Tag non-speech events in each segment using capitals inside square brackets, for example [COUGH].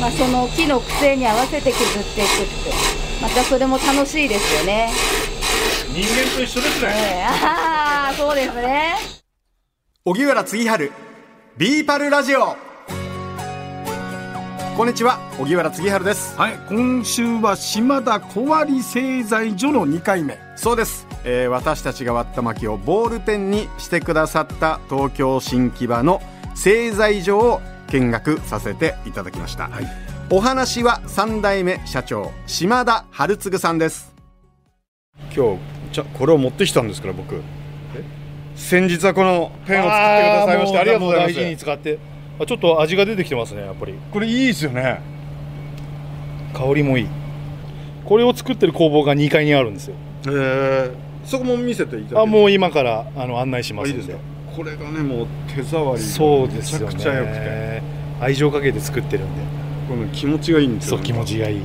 まあ、その木の癖に合わせて削っていくってまたそれも楽しいですよね。人間と一緒ですね。ええああそうですね。荻原次春ビーパルラジオこんにちは荻原次春ですはい、今週は島田小割製材所の2回目。そうです、えー私たちが割った薪をボールペンにしてくださった東京新木場の製材所を見学させていただきました、はい。お話は3代目社長島田春次さんです。今日じゃこれを持ってきたんですから僕。先日はこのペンを作ってくださいましてありがとうございます。大事に使って。あちょっと味が出てきてますね、やっぱり。これいいですよね。香りもいい。これを作ってる工房が2階にあるんですよ。えー、そこも見せていただあ、うもう今からあの案内しますんで。いいですか？これがねもう手触りがそうですよめちゃくちゃ良くてね。愛情かけて作ってるんで。この気持ちがいいんですよそう気持ちがいい。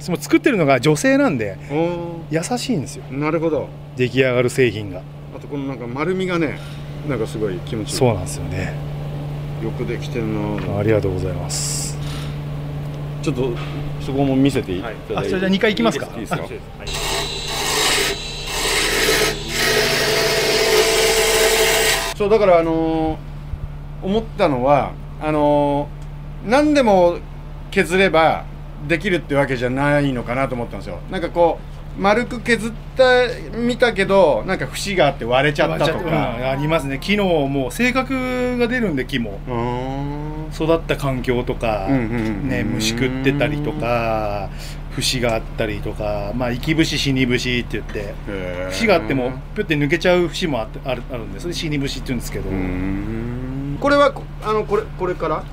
その作ってるのが女性なんでお優しいんですよ。ーなるほど出来上がる製品が。あとこのなんか丸みがねなんかすごい気持ちいいそうなんですよね。よくできてるなありがとうございます。ちょっとそこも見せていただいて、あ、それじゃあ2階行きますか？いいですか？はいそうだからあのー思ったのはあのー何でも削ればできるってわけじゃないのかなと思ったんですよ。なんかこう丸く削った見たけどなんか節があって割れちゃったとうんかありますね。木のもう性格が出るんで木も。育った環境とか、ね、虫食ってたりとか節があったりとか、まあ、生き節死に節って言って節があってもピュって抜けちゃう節もあってあるあるんでそれ死に節って言うんですけど、これはこあのこれこれから？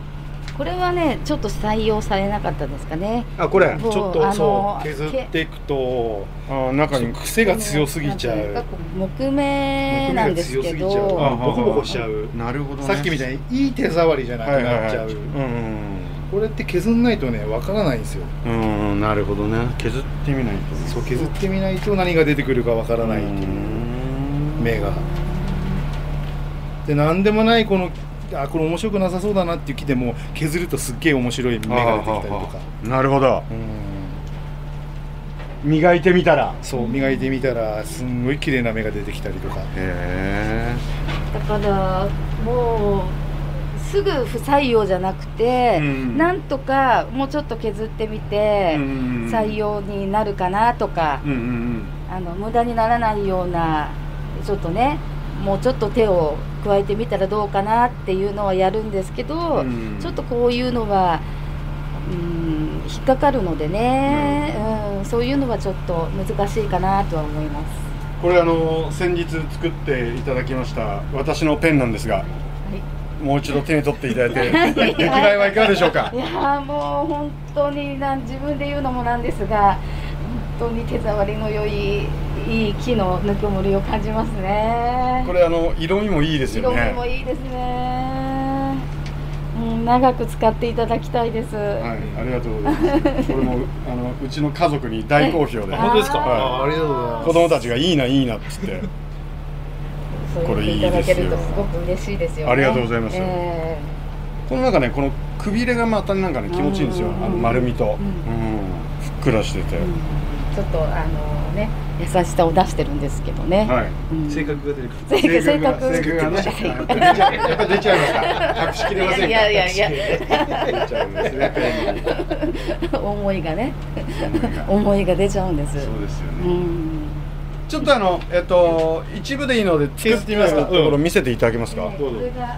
これはねちょっと採用されなかったですかね。あこれ？ちょっとあのそう削っていくとあ中に。癖が強すぎちゃう。木目なんですけ木目が強すぎちゃう。ど。あボコボコしちゃう。なるほど、ね、さっきみたいにいい手触りじゃなくはいはいはいなっちゃう、うんこれって削んないとねわからないんですよ。うんうんなるほどね。削ってみないとそう削ってみないと何が出てくるかわからないっていう目が。で何でもないこのあこれ面白くなさそうだなっていう木でも削るとすっげえ面白い芽が出てきたりとか。なるほど。うん。磨いてみたら。そう磨いてみたらすんごい綺麗な芽が出てきたりとか。へえだからもうすぐ不採用じゃなくて、うん。なんとかもうちょっと削ってみて、採用になるかなとか、うんうんあの無駄にならないようなちょっとねもうちょっと手を加えてみたらどうかなっていうのはやるんですけど、うん。ちょっとこういうのは、うん、引っかかるのでね、うん、そういうのはちょっと難しいかなとは思います。これあの先日作っていただきました私のペンなんですがもう一度手に取っていただいて [LAUGHS] 出来栄えはいかがでしょうか？いやーもう本当になん自分で言うのもなんですが本当に手触りの良いいい木のぬくもりを感じますね。これあの色味もいいですよ色ね味もいいですね、うん、長く使っていただきたいです、はい、ありがとうございます。これもあのうちの家族に大好評で、あ本当ですか？はい。あありがとうございます。子供たちがいいないいなっつって、そうこれいい言っていただけるとですごく嬉しいですよね。ありがとうございます。えこの中ねこのくびれがまたなんかね気持ちいいんですよ。うん。あの丸みと、うん。ん。ふっくらしてて、えうん。ちょっとあのね優しさを出してるんですけどね、はい。うん。性格が出てくる。性格性格性格がね、出ちゃうやっぱ出ちゃいますか。隠しきれませんか。いやいやいや出ちゃうんですね。[LAUGHS] 思いがね。思いが。[LAUGHS] 出ちゃうんです。そうですようね。んちょっとあのえっと一部でいいので作ってみますか。ところ見せていただけますか。えーこれがあ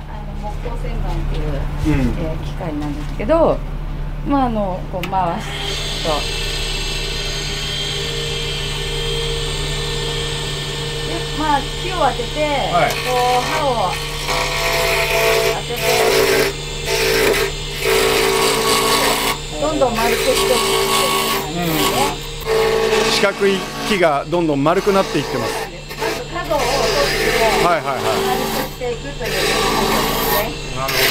の木工旋盤っていう、うん。えー機械なんですけどまああのこう回すとでまあ木を当てて、はいこう刃を当ててどんどん丸くしていくっていう感じですね。四角い木がどんどん丸くなっていってます。まず角を取って、はいはいはい。丸くしていくという作業ですね。なるほど。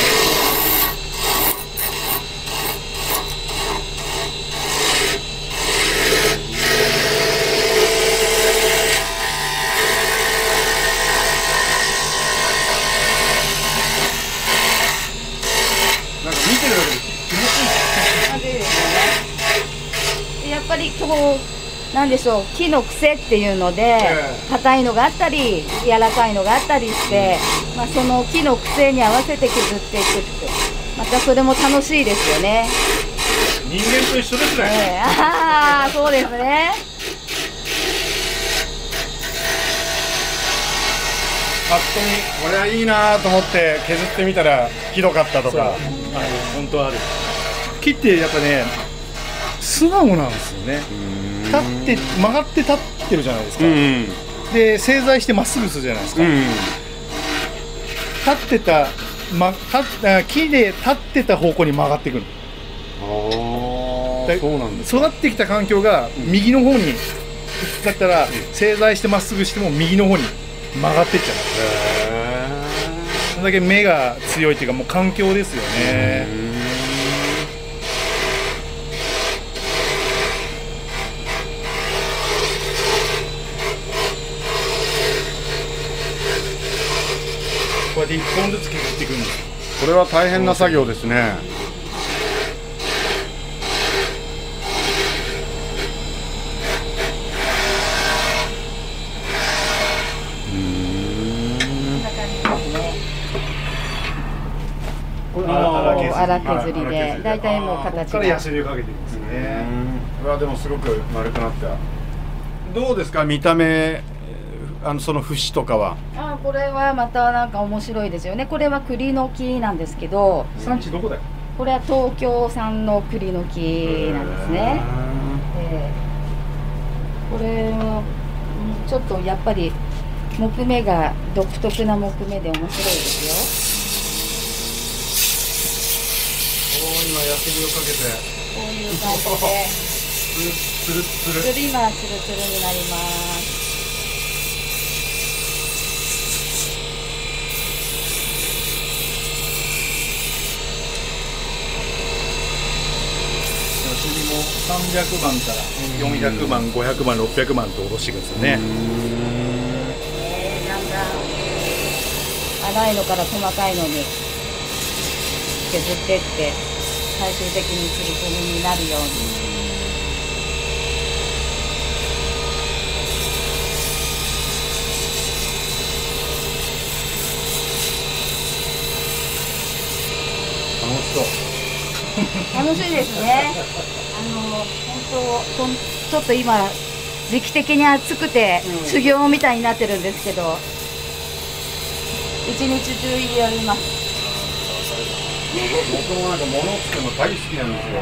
なんか見てるだけで気持ちいい。なんぱりこうなんでしょう木の癖っていうのでえ硬いのがあったり柔らかいのがあったりして、まあ、その木の癖に合わせて削っていくって。またそれも楽しいですよね。人間と一緒ですええ。ああそうですね。ぱっと見これはいいなと思って削ってみたらひどかったとそう。あのか本当ある。木ってやっぱね素直なんですよね立って曲がって立ってるじゃないですか、うんで正座してまっすぐするじゃないですか、うん立ってた、ま、立木で立ってた方向に曲がっていくのでああそうなんです。育ってきた環境が右の方にだったら正座してまっすぐしても右の方に曲がってっちゃう。それだけ目が強いっていうかもう環境ですよね、うやって一本ずつ削っていくんです。これは大変な作業ですね。こんな感じですね。これ荒削りで大体もう形からヤがスリをかけていくんですね。うわでもすごく丸くなった。どうですか？見た目えーあのその節とかは。あこれはまたなんか面白いですよね。これは栗の木なんですけど産地どこだよこれは東京産の栗の木なんですね、ええ。これはうんちょっとやっぱり木目が独特な木目で面白いですよ。おお今ヤスリをかけて。こういう感じで。つるつるつるつる今ツルツルになりますヤスリも300番から400番500番600番と下ろしていくんですよね、えーだんだん粗いのから細かいのに削ってって最終的にツルツルになるように。楽しそう楽しいですね。あの本当こんちょっと今時期的に暑くて修行みたいになってるんですけど。一日中やります。僕もなんか物を作るの大好きなんですよ。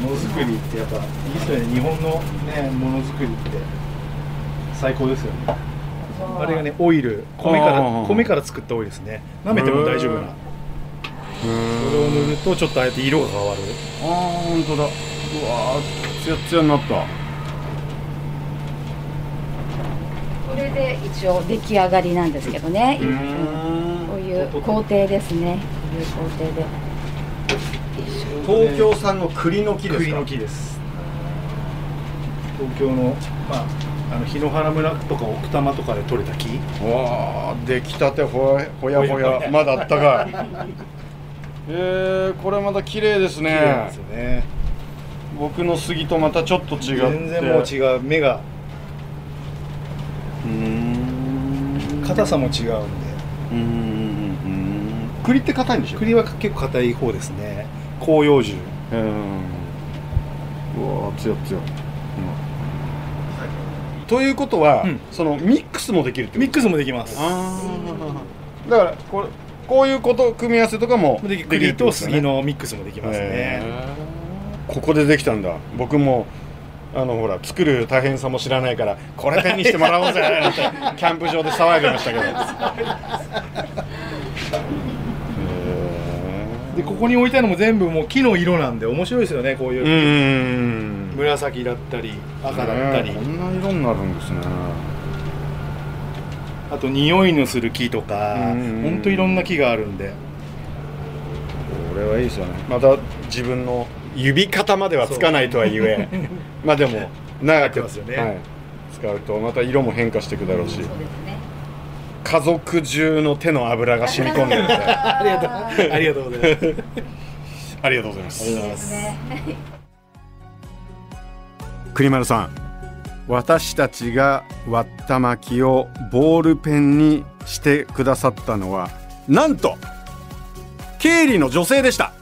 ものづくりってやっぱいいですよね。日本のねものづくりって。最高ですよね。あれがねオイル。米から米から作ったオイルですね。舐めても大丈夫なそれを塗るとちょっとああやって色が変わる。ああ本当だ。うわーツヤツヤになった。これで一応出来上がりなんですけどね。うこういう工程ですね。こういう工程で。東京産の栗の木ですか？栗の木です。東京のまああの檜原村とか奥多摩とかで採れた木。わあ出来たてほやほやほほやほややまだあったかい [LAUGHS] えー、これまた綺麗です綺麗ですよね。僕の杉とまたちょっと違って。全然もう違う。目が。うーん。硬さも違うんで。うーん栗って硬いんでしょ？栗は結構硬い方ですね。広葉樹。うんうわーつやつや、ということは、うん。そのミックスもできるってこと？ミックスもできます。だからこれこういうこと組み合わせとかもでできる栗と杉のミックスもできますね。へー。ここでできたんだ。僕もあのほら作る大変さも知らないからこれ手にしてもらおうぜって [LAUGHS] キャンプ場で騒いでましたけど。へでここに置いたのも全部もう木の色なんで面白いですよねこういう、紫だったり赤だったり、ねえこんな色になるんですねあと匂いのする木とかうんほんといろんな木があるんで。これはいいですよね。また自分の指肩まではつかないとはいえ。まあでも長く入ってますよねはい、使うとまた色も変化していくだろうし。家族中の手の油が染み込んでるんであありがとう。ありがとうございます。りがとうございます。ありがとうござい。ますね栗丸さん私たちが割った薪をボールペンにしてくださったのはなんと経理の女性でした。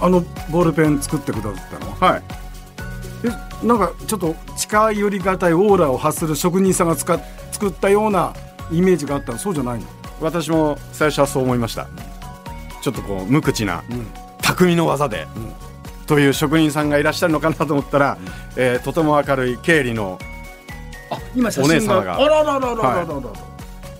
あのボールペン作ってくださったの？はい。えなんかちょっと近寄りがたいオーラを発する職人さんが使っ作ったようなイメージがあったの？そうじゃないの？私も最初はそう思いました。ちょっとこう無口な匠の技で、という職人さんがいらっしゃるのかなと思ったら、うん、えー、とても明るい経理のお姉様が。あらららららら、はい、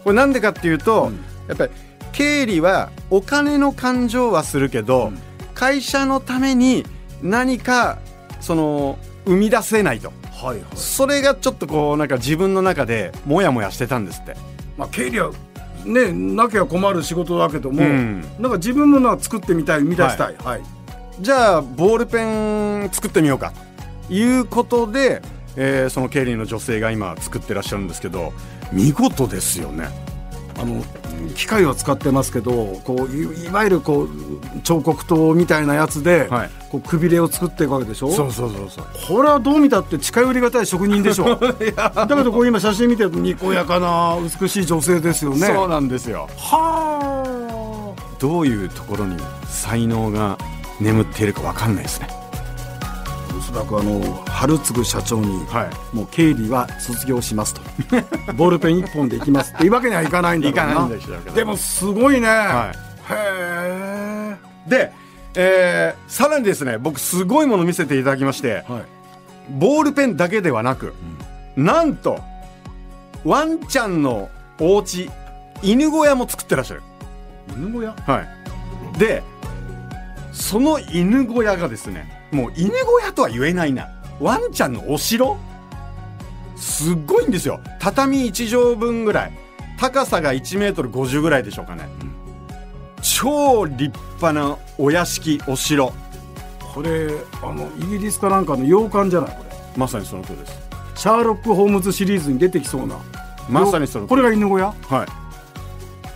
これなんでかっていうと、うん、やっぱり経理はお金の感情はするけど、うん、会社のために何かその生み出せないと、はいはい、それがちょっとこうなんか自分の中でもやもやしてたんですって。まあ、経理はね、なきゃ困る仕事だけども、うん、なんか自分もな作ってみたい生み出したい、はい、はい。じゃあボールペン作ってみようか。ということで、えーその経理の女性が今作ってらっしゃるんですけど見事ですよね。あの機械は使ってますけどこういいわゆるこう彫刻刀みたいなやつで、はい。こうくびれを作っていくわけでしょ？そうそうそうそう。これはどう見たって近寄りがたい職人でしょ？[LAUGHS] だけどこう今写真見てるとにこやかな美しい女性ですよね。そうなんですよ。はどういうところに才能が眠っているかわかんないですね。あおそらくあの春次社長にはい。もう経理は卒業しますと。[LAUGHS] ボールペン一本でいきますっていうわけにはいかないんだろうな。いかないんでしょうけどでもすごいね、はへえいで、えーさらにですね僕すごいもの見せていただきましてはい。ボールペンだけではなく、なんとワンちゃんのお家犬小屋も作ってらっしゃる。犬小屋？はい。でその犬小屋がですねもう犬小屋とは言えないな。ワンちゃんのお城？すっごいんですよ。畳1畳分ぐらい。高さが1メートル50ぐらいでしょうかね、超立派なお屋敷お城。これあのイギリスかなんかの洋館じゃない？これ。まさにその通りです。シャーロック・ホームズシリーズに出てきそうな。まさにそのこれが犬小屋？はい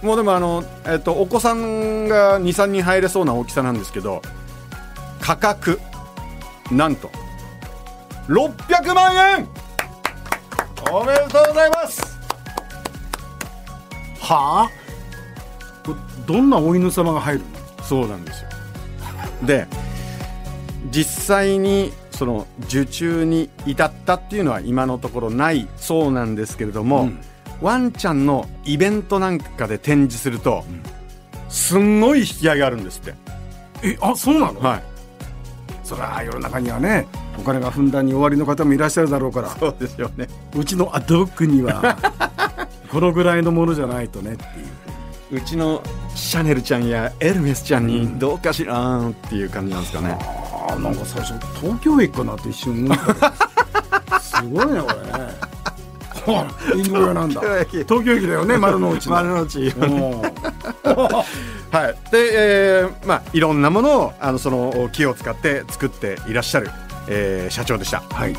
もうでもあの、えっと、お子さんが23人入れそうな大きさなんですけど価格なんと600万円。おめでとうございます。はあ？どんなお犬様が入るの？そうなんですよ。で実際にその受注に至ったっていうのは今のところないそうなんですけれども、うんワンちゃんのイベントなんかで展示すると、すんごい引き合いがあるんですって。えあそうなの、はい。そりゃ世の中にはねお金がふんだんに終わりの方もいらっしゃるだろうから。そうですよね。うちのアドッグには [LAUGHS] このぐらいのものじゃないとねっていう。うちのシャネルちゃんやエルメスちゃんにどうかしらーんっていう感じなんですかね、あーなんか最初東京駅かなって一瞬思った。[LAUGHS] すごいねこれ。ね犬小屋なんだ。東京駅だよね [LAUGHS] 丸の内の。丸の内。うん [LAUGHS] はい。で、えーまあいろんなものをあのその木を使って作っていらっしゃる、えー社長でした。はい。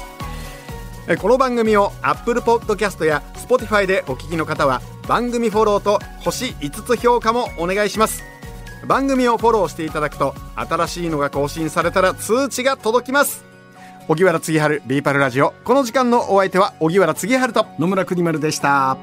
えーこの番組を Apple Podcast や Spotify でお聞きの方は番組フォローと星5つ評価もお願いします。番組をフォローしていただくと新しいのが更新されたら通知が届きます荻原次春ビーパルラジオ。この時間のお相手は荻原次春と。野村国丸でした。